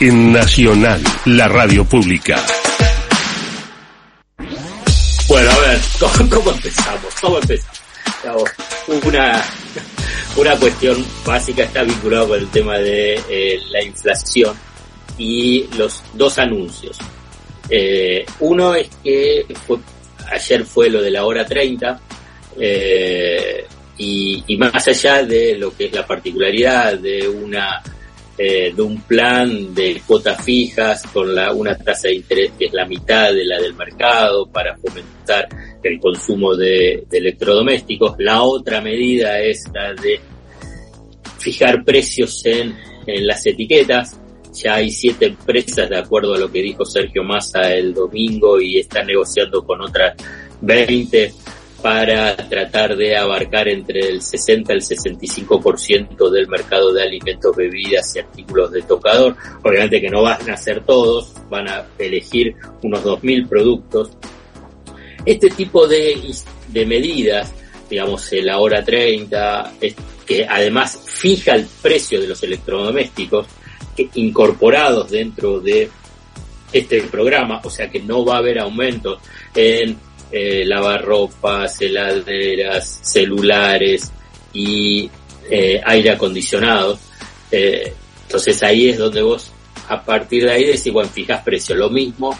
en Nacional, la radio pública. Bueno, a ver, ¿cómo, empezamos? ¿Cómo empezamos? Una, una cuestión básica está vinculada con el tema de eh, la inflación y los dos anuncios. Eh, uno es que ayer fue lo de la hora 30 eh, y, más allá de lo que es la particularidad de una eh, de un plan de cuotas fijas con la, una tasa de interés que es la mitad de la del mercado para fomentar el consumo de, electrodomésticos. La otra medida es la de fijar precios en, en las etiquetas. Ya hay siete empresas, de acuerdo a lo que dijo Sergio Massa el domingo, y están negociando con otras 20 para tratar de abarcar entre el 60 y el 65% del mercado de alimentos, bebidas y artículos de tocador. Obviamente que no van a ser todos, van a elegir unos 2.000 productos. Este tipo de, de medidas, digamos, la hora 30, que además fija el precio de los electrodomésticos, que incorporados dentro de este programa, o sea que no va a haber aumentos en eh, lavarropas, heladeras, celulares y eh, aire acondicionado. Eh, entonces ahí es donde vos a partir de ahí decís, bueno, fijas precio. Lo mismo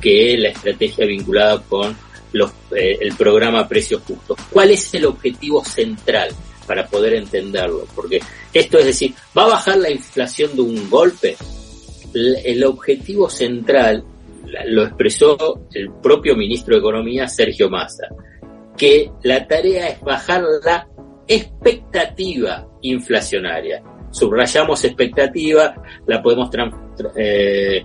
que la estrategia vinculada con los, eh, el programa Precios Justos. ¿Cuál es el objetivo central para poder entenderlo? Porque esto es decir, ¿va a bajar la inflación de un golpe? El objetivo central lo expresó el propio ministro de Economía, Sergio Massa, que la tarea es bajar la expectativa inflacionaria. Subrayamos expectativa, la podemos eh,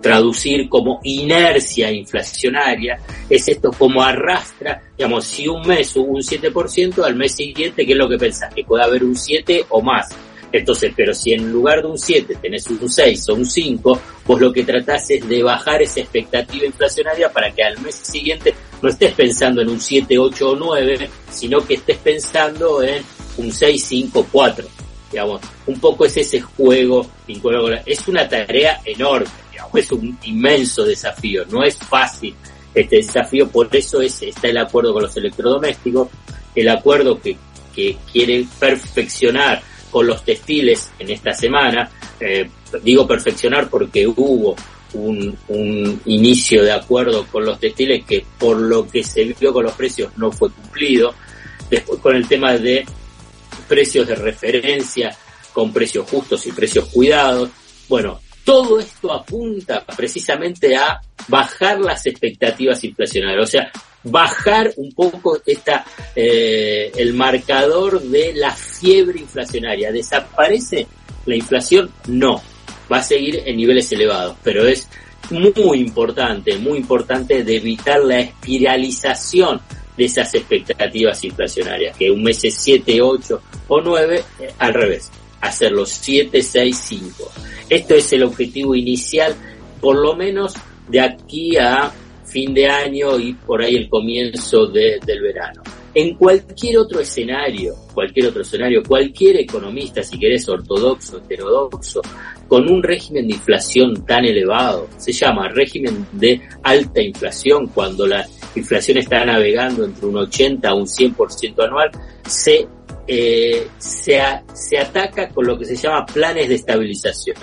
traducir como inercia inflacionaria, es esto como arrastra, digamos, si un mes hubo un 7%, al mes siguiente, ¿qué es lo que pensás? Que puede haber un 7 o más. Entonces, pero si en lugar de un 7 tenés un 6 o un 5, vos lo que tratás es de bajar esa expectativa inflacionaria para que al mes siguiente no estés pensando en un 7, 8 o 9, sino que estés pensando en un 6, 5, 4. Digamos, un poco es ese juego Es una tarea enorme, digamos, es un inmenso desafío, no es fácil este desafío, por eso es, está el acuerdo con los electrodomésticos, el acuerdo que, que quiere perfeccionar con los textiles en esta semana. Eh, digo perfeccionar porque hubo un, un, inicio de acuerdo con los textiles que por lo que se vio con los precios no fue cumplido. Después con el tema de precios de referencia, con precios justos y precios cuidados. Bueno, todo esto apunta precisamente a bajar las expectativas inflacionarias. O sea, bajar un poco esta eh, el marcador de la fiebre inflacionaria. ¿Desaparece la inflación? No, va a seguir en niveles elevados, pero es muy importante, muy importante de evitar la espiralización de esas expectativas inflacionarias, que un mes es 7, 8 o 9, eh, al revés, hacerlo 7, 6, 5. Esto es el objetivo inicial, por lo menos de aquí a fin de año y por ahí el comienzo de, del verano. En cualquier otro escenario, cualquier otro escenario, cualquier economista, si querés, ortodoxo, heterodoxo, con un régimen de inflación tan elevado, se llama régimen de alta inflación, cuando la inflación está navegando entre un 80 a un 100% anual, se, eh, se, se ataca con lo que se llama planes de estabilización.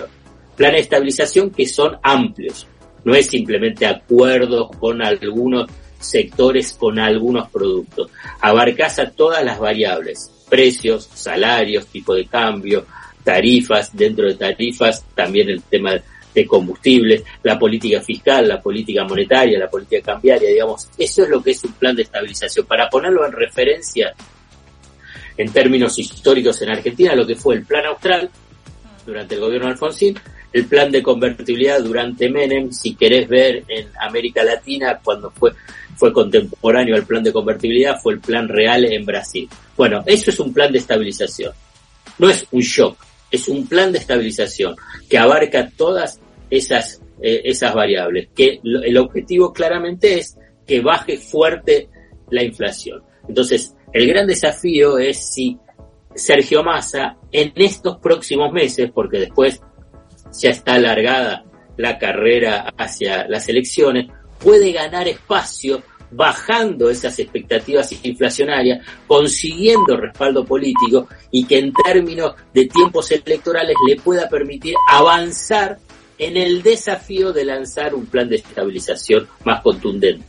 Planes de estabilización que son amplios, no es simplemente acuerdos con algunos sectores, con algunos productos. Abarcas a todas las variables, precios, salarios, tipo de cambio, tarifas, dentro de tarifas también el tema de combustibles, la política fiscal, la política monetaria, la política cambiaria, digamos, eso es lo que es un plan de estabilización. Para ponerlo en referencia en términos históricos en Argentina, lo que fue el plan austral durante el gobierno de Alfonsín, el plan de convertibilidad durante Menem, si querés ver en América Latina, cuando fue, fue contemporáneo al plan de convertibilidad, fue el plan real en Brasil. Bueno, eso es un plan de estabilización. No es un shock, es un plan de estabilización que abarca todas esas, eh, esas variables, que el objetivo claramente es que baje fuerte la inflación. Entonces, el gran desafío es si Sergio Massa en estos próximos meses, porque después ya está alargada la carrera hacia las elecciones, puede ganar espacio bajando esas expectativas inflacionarias, consiguiendo respaldo político y que en términos de tiempos electorales le pueda permitir avanzar en el desafío de lanzar un plan de estabilización más contundente.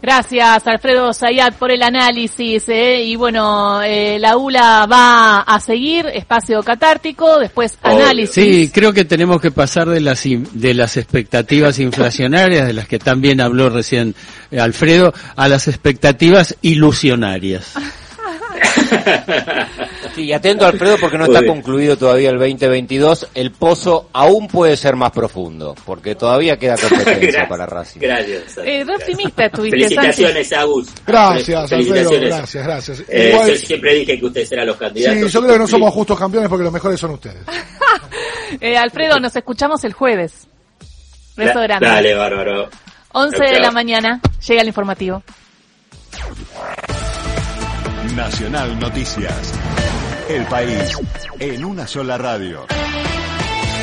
Gracias, Alfredo Zayat, por el análisis. ¿eh? Y bueno, eh, la ULA va a seguir, espacio catártico, después análisis. Sí, creo que tenemos que pasar de las, de las expectativas inflacionarias, de las que también habló recién eh, Alfredo, a las expectativas ilusionarias. Sí, atento Alfredo porque no está concluido todavía el 2022. El pozo aún puede ser más profundo porque todavía queda competencia para Racing. Gracias. Eh, optimista estuviste, Felicitaciones, Agus. Gracias, Alfredo. Gracias, gracias. Eh, Igual... Yo siempre dije que ustedes eran los candidatos. Sí, yo creo que no somos justos campeones porque los mejores son ustedes. eh, Alfredo, nos escuchamos el jueves. Beso grande. Dale, bárbaro. 11 de la mañana, llega el informativo. Nacional Noticias. El país en una sola radio.